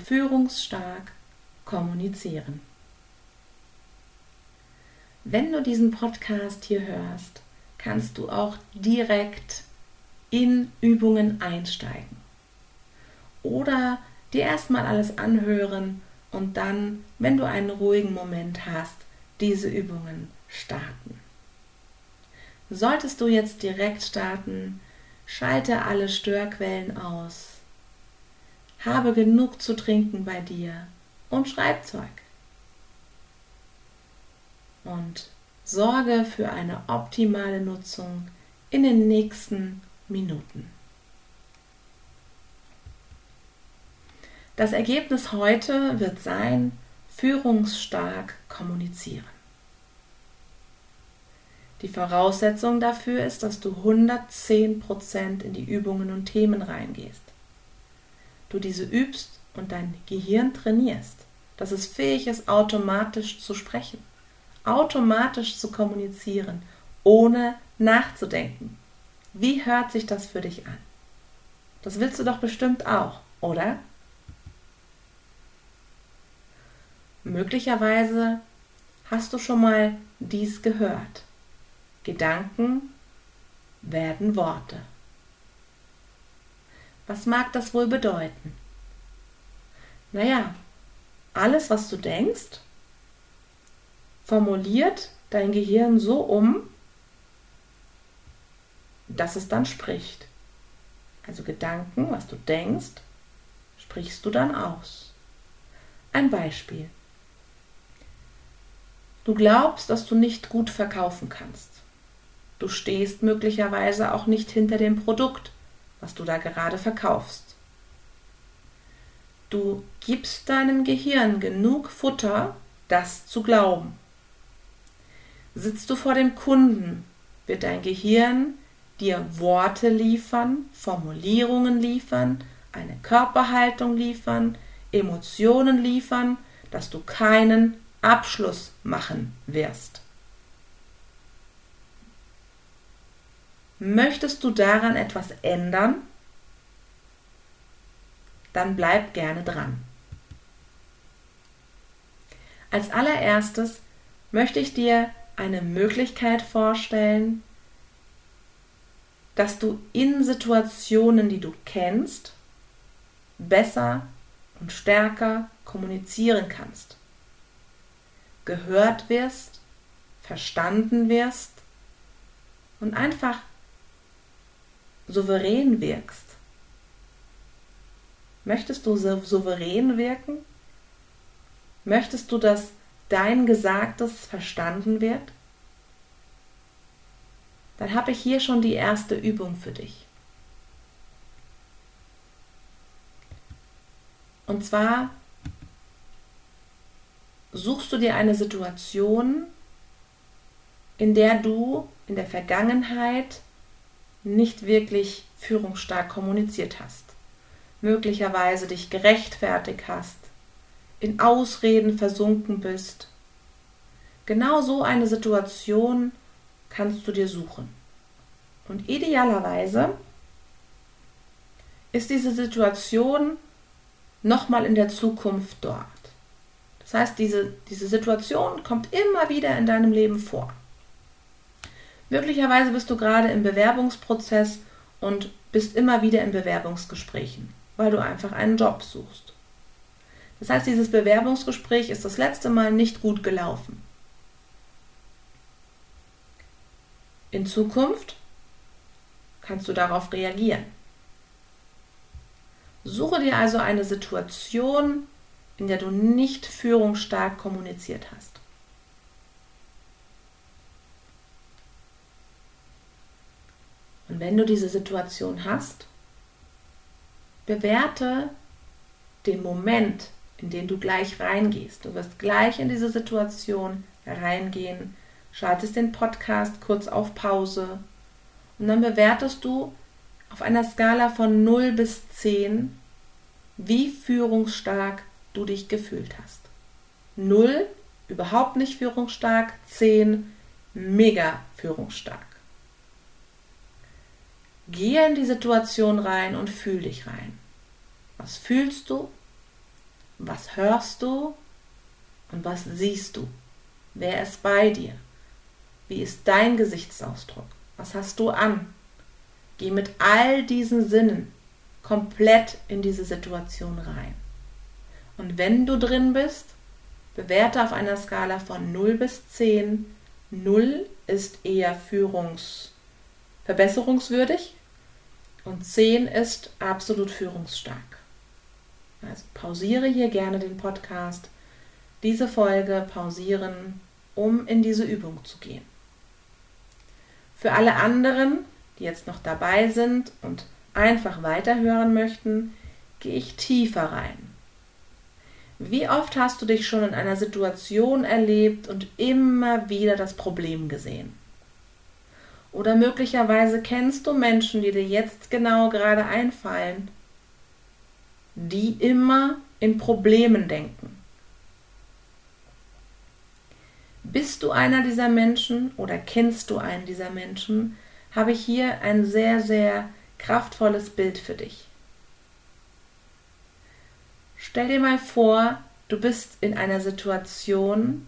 führungsstark kommunizieren. Wenn du diesen Podcast hier hörst, kannst du auch direkt in Übungen einsteigen. Oder dir erstmal alles anhören und dann, wenn du einen ruhigen Moment hast, diese Übungen starten. Solltest du jetzt direkt starten, schalte alle Störquellen aus. Habe genug zu trinken bei dir und Schreibzeug. Und sorge für eine optimale Nutzung in den nächsten Minuten. Das Ergebnis heute wird sein, führungsstark kommunizieren. Die Voraussetzung dafür ist, dass du 110% in die Übungen und Themen reingehst. Du diese übst und dein Gehirn trainierst, dass es fähig ist, automatisch zu sprechen, automatisch zu kommunizieren, ohne nachzudenken. Wie hört sich das für dich an? Das willst du doch bestimmt auch, oder? Möglicherweise hast du schon mal dies gehört. Gedanken werden Worte. Was mag das wohl bedeuten? Naja, alles, was du denkst, formuliert dein Gehirn so um, dass es dann spricht. Also Gedanken, was du denkst, sprichst du dann aus. Ein Beispiel. Du glaubst, dass du nicht gut verkaufen kannst. Du stehst möglicherweise auch nicht hinter dem Produkt, was du da gerade verkaufst. Du gibst deinem Gehirn genug Futter, das zu glauben. Sitzt du vor dem Kunden, wird dein Gehirn dir Worte liefern, Formulierungen liefern, eine Körperhaltung liefern, Emotionen liefern, dass du keinen Abschluss machen wirst. Möchtest du daran etwas ändern? Dann bleib gerne dran. Als allererstes möchte ich dir eine Möglichkeit vorstellen, dass du in Situationen, die du kennst, besser und stärker kommunizieren kannst gehört wirst, verstanden wirst und einfach souverän wirkst. Möchtest du souverän wirken? Möchtest du, dass dein Gesagtes verstanden wird? Dann habe ich hier schon die erste Übung für dich. Und zwar suchst du dir eine Situation, in der du in der Vergangenheit nicht wirklich führungsstark kommuniziert hast, möglicherweise dich gerechtfertigt hast, in Ausreden versunken bist. Genau so eine Situation kannst du dir suchen. Und idealerweise ist diese Situation nochmal in der Zukunft dort. Das heißt, diese, diese Situation kommt immer wieder in deinem Leben vor. Möglicherweise bist du gerade im Bewerbungsprozess und bist immer wieder in Bewerbungsgesprächen, weil du einfach einen Job suchst. Das heißt, dieses Bewerbungsgespräch ist das letzte Mal nicht gut gelaufen. In Zukunft kannst du darauf reagieren. Suche dir also eine Situation, in der du nicht führungsstark kommuniziert hast. Wenn du diese Situation hast, bewerte den Moment, in den du gleich reingehst. Du wirst gleich in diese Situation reingehen, schaltest den Podcast kurz auf Pause und dann bewertest du auf einer Skala von 0 bis 10, wie führungsstark du dich gefühlt hast. Null, überhaupt nicht führungsstark. Zehn, mega führungsstark. Gehe in die Situation rein und fühl dich rein. Was fühlst du? Was hörst du und was siehst du? Wer ist bei dir? Wie ist dein Gesichtsausdruck? Was hast du an? Geh mit all diesen Sinnen komplett in diese Situation rein. Und wenn du drin bist, bewerte auf einer Skala von 0 bis 10. 0 ist eher führungs verbesserungswürdig und 10 ist absolut führungsstark. Also pausiere hier gerne den Podcast, diese Folge pausieren, um in diese Übung zu gehen. Für alle anderen, die jetzt noch dabei sind und einfach weiterhören möchten, gehe ich tiefer rein. Wie oft hast du dich schon in einer Situation erlebt und immer wieder das Problem gesehen? Oder möglicherweise kennst du Menschen, die dir jetzt genau gerade einfallen, die immer in Problemen denken. Bist du einer dieser Menschen oder kennst du einen dieser Menschen, habe ich hier ein sehr, sehr kraftvolles Bild für dich. Stell dir mal vor, du bist in einer Situation,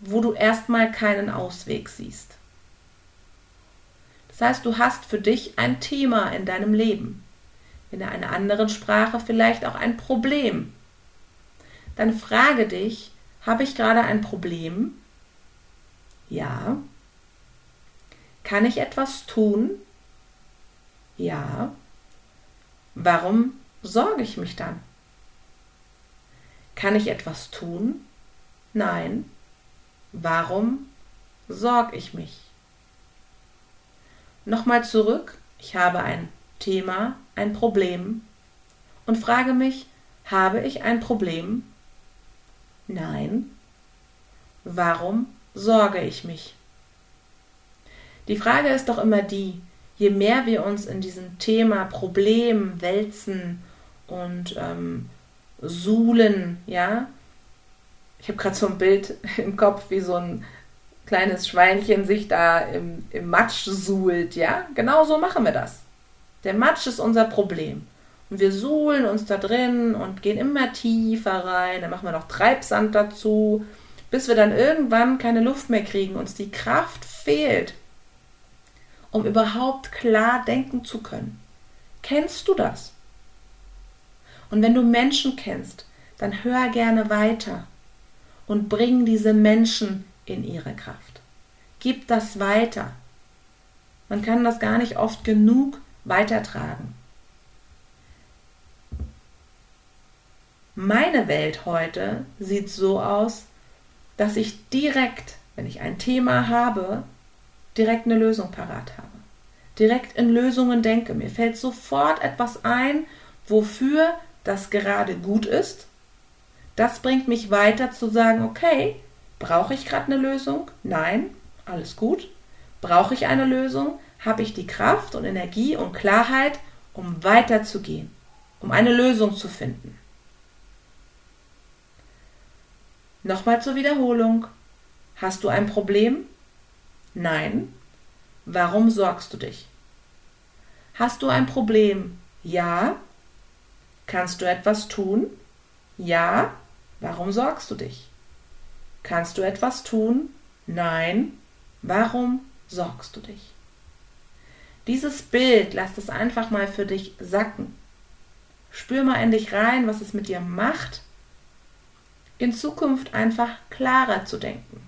wo du erstmal keinen Ausweg siehst. Das heißt, du hast für dich ein Thema in deinem Leben. In einer anderen Sprache vielleicht auch ein Problem. Dann frage dich, habe ich gerade ein Problem? Ja. Kann ich etwas tun? Ja. Warum sorge ich mich dann? Kann ich etwas tun? Nein. Warum sorge ich mich? Nochmal zurück. Ich habe ein Thema, ein Problem und frage mich, habe ich ein Problem? Nein. Warum sorge ich mich? Die Frage ist doch immer die, je mehr wir uns in diesem Thema Problem wälzen und ähm, suhlen, ja, ich habe gerade so ein Bild im Kopf, wie so ein kleines Schweinchen sich da im, im Matsch suhlt, ja, genau so machen wir das. Der Matsch ist unser Problem. Und wir suhlen uns da drin und gehen immer tiefer rein. Dann machen wir noch Treibsand dazu, bis wir dann irgendwann keine Luft mehr kriegen, uns die Kraft fehlt, um überhaupt klar denken zu können. Kennst du das? Und wenn du Menschen kennst, dann hör gerne weiter und bring diese Menschen in ihre Kraft. Gib das weiter. Man kann das gar nicht oft genug weitertragen. Meine Welt heute sieht so aus, dass ich direkt, wenn ich ein Thema habe, direkt eine Lösung parat habe. Direkt in Lösungen denke. Mir fällt sofort etwas ein, wofür das gerade gut ist. Das bringt mich weiter zu sagen, okay, brauche ich gerade eine Lösung? Nein, alles gut. Brauche ich eine Lösung? Habe ich die Kraft und Energie und Klarheit, um weiterzugehen, um eine Lösung zu finden? Nochmal zur Wiederholung. Hast du ein Problem? Nein. Warum sorgst du dich? Hast du ein Problem? Ja. Kannst du etwas tun? Ja. Warum sorgst du dich? Kannst du etwas tun? Nein. Warum sorgst du dich? Dieses Bild, lass es einfach mal für dich sacken. Spür mal in dich rein, was es mit dir macht, in Zukunft einfach klarer zu denken.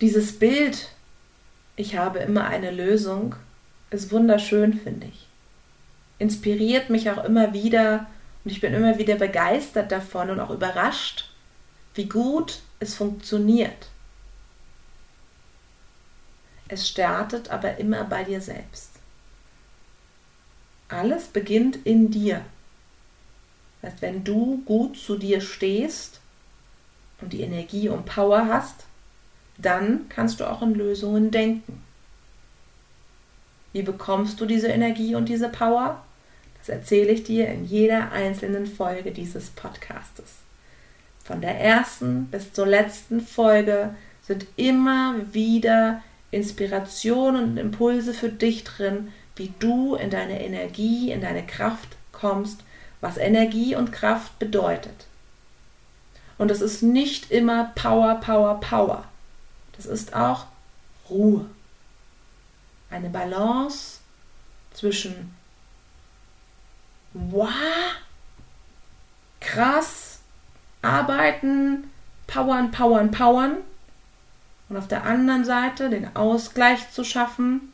Dieses Bild, ich habe immer eine Lösung, ist wunderschön, finde ich. Inspiriert mich auch immer wieder und ich bin immer wieder begeistert davon und auch überrascht, wie gut es funktioniert. Es startet aber immer bei dir selbst. Alles beginnt in dir. Das heißt, wenn du gut zu dir stehst und die Energie und Power hast, dann kannst du auch in Lösungen denken. Wie bekommst du diese Energie und diese Power? Das erzähle ich dir in jeder einzelnen Folge dieses Podcastes. Von der ersten bis zur letzten Folge sind immer wieder Inspirationen und Impulse für dich drin, wie du in deine Energie, in deine Kraft kommst, was Energie und Kraft bedeutet. Und es ist nicht immer Power, Power, Power. Das ist auch Ruhe. Eine Balance zwischen wow, krass, arbeiten, powern, powern, powern und auf der anderen Seite den Ausgleich zu schaffen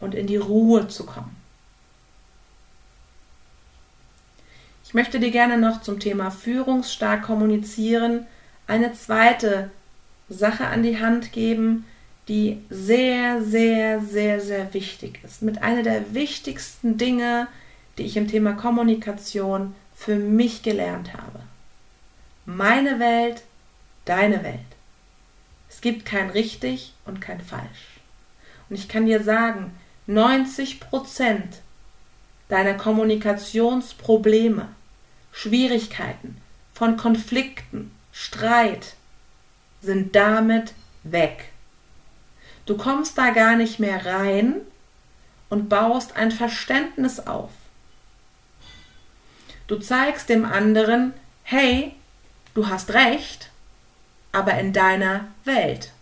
und in die Ruhe zu kommen. Ich möchte dir gerne noch zum Thema führungsstark kommunizieren eine zweite Sache an die Hand geben, die sehr, sehr, sehr, sehr wichtig ist. Mit einer der wichtigsten Dinge, die ich im Thema Kommunikation für mich gelernt habe. Meine Welt, deine Welt. Es gibt kein richtig und kein falsch. Und ich kann dir sagen, 90 Prozent deiner Kommunikationsprobleme, Schwierigkeiten, von Konflikten, Streit sind damit weg. Du kommst da gar nicht mehr rein und baust ein Verständnis auf. Du zeigst dem anderen, hey, du hast recht, aber in deiner Welt.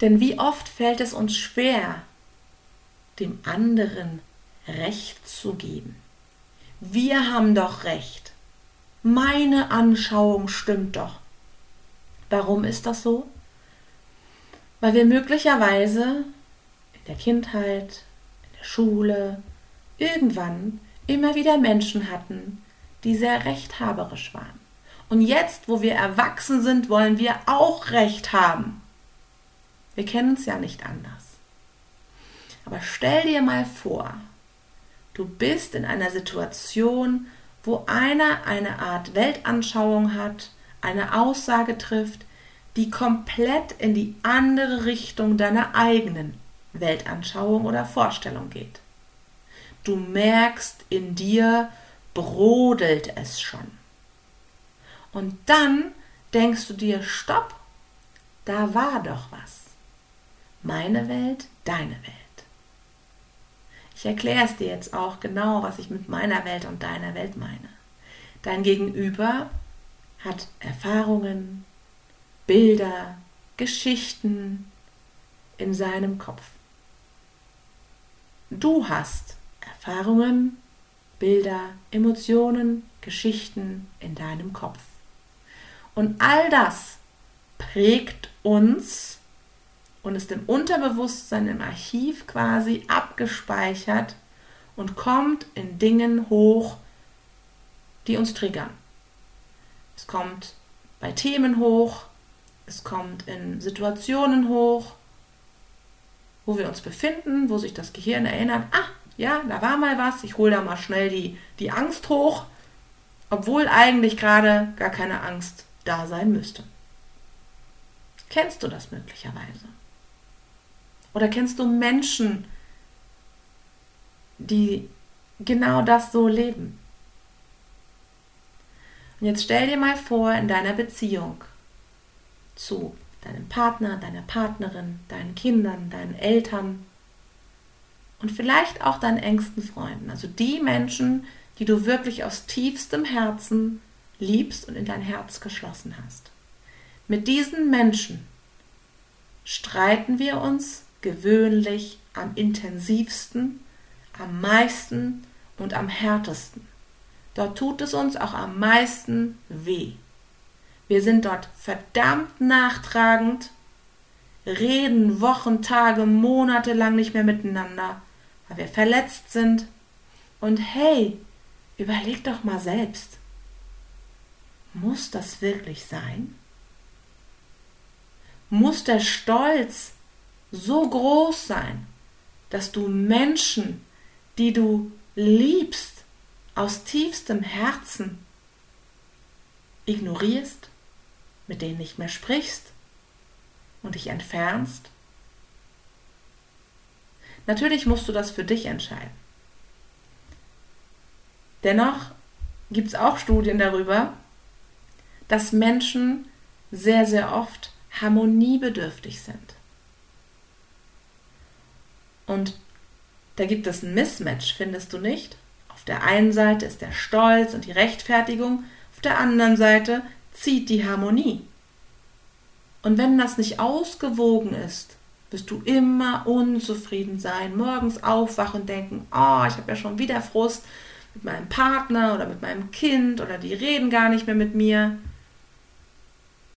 Denn wie oft fällt es uns schwer, dem anderen Recht zu geben. Wir haben doch Recht. Meine Anschauung stimmt doch. Warum ist das so? Weil wir möglicherweise in der Kindheit, in der Schule, irgendwann immer wieder Menschen hatten, die sehr rechthaberisch waren. Und jetzt, wo wir erwachsen sind, wollen wir auch Recht haben. Wir kennen es ja nicht anders. Aber stell dir mal vor, du bist in einer Situation, wo einer eine Art Weltanschauung hat, eine Aussage trifft, die komplett in die andere Richtung deiner eigenen Weltanschauung oder Vorstellung geht. Du merkst, in dir brodelt es schon. Und dann denkst du dir, stopp, da war doch was. Meine Welt, deine Welt. Ich erkläre es dir jetzt auch genau, was ich mit meiner Welt und deiner Welt meine. Dein Gegenüber hat Erfahrungen, Bilder, Geschichten in seinem Kopf. Du hast Erfahrungen, Bilder, Emotionen, Geschichten in deinem Kopf. Und all das prägt uns und ist im Unterbewusstsein, im Archiv quasi abgespeichert und kommt in Dingen hoch, die uns triggern. Es kommt bei Themen hoch, es kommt in Situationen hoch, wo wir uns befinden, wo sich das Gehirn erinnert, ah, ja, da war mal was, ich hole da mal schnell die, die Angst hoch, obwohl eigentlich gerade gar keine Angst da sein müsste. Kennst du das möglicherweise? Oder kennst du Menschen, die genau das so leben? Und jetzt stell dir mal vor, in deiner Beziehung zu deinem Partner, deiner Partnerin, deinen Kindern, deinen Eltern und vielleicht auch deinen engsten Freunden. Also die Menschen, die du wirklich aus tiefstem Herzen liebst und in dein Herz geschlossen hast. Mit diesen Menschen streiten wir uns gewöhnlich am intensivsten, am meisten und am härtesten. Dort tut es uns auch am meisten weh. Wir sind dort verdammt nachtragend, reden Wochen, Tage, Monate lang nicht mehr miteinander, weil wir verletzt sind. Und hey, überleg doch mal selbst. Muss das wirklich sein? Muss der Stolz so groß sein, dass du Menschen, die du liebst, aus tiefstem Herzen ignorierst? mit denen nicht mehr sprichst und dich entfernst? Natürlich musst du das für dich entscheiden. Dennoch gibt es auch Studien darüber, dass Menschen sehr, sehr oft harmoniebedürftig sind. Und da gibt es ein Mismatch, findest du nicht? Auf der einen Seite ist der Stolz und die Rechtfertigung, auf der anderen Seite zieht die Harmonie. Und wenn das nicht ausgewogen ist, wirst du immer unzufrieden sein, morgens aufwachen und denken, oh, ich habe ja schon wieder Frust mit meinem Partner oder mit meinem Kind oder die reden gar nicht mehr mit mir.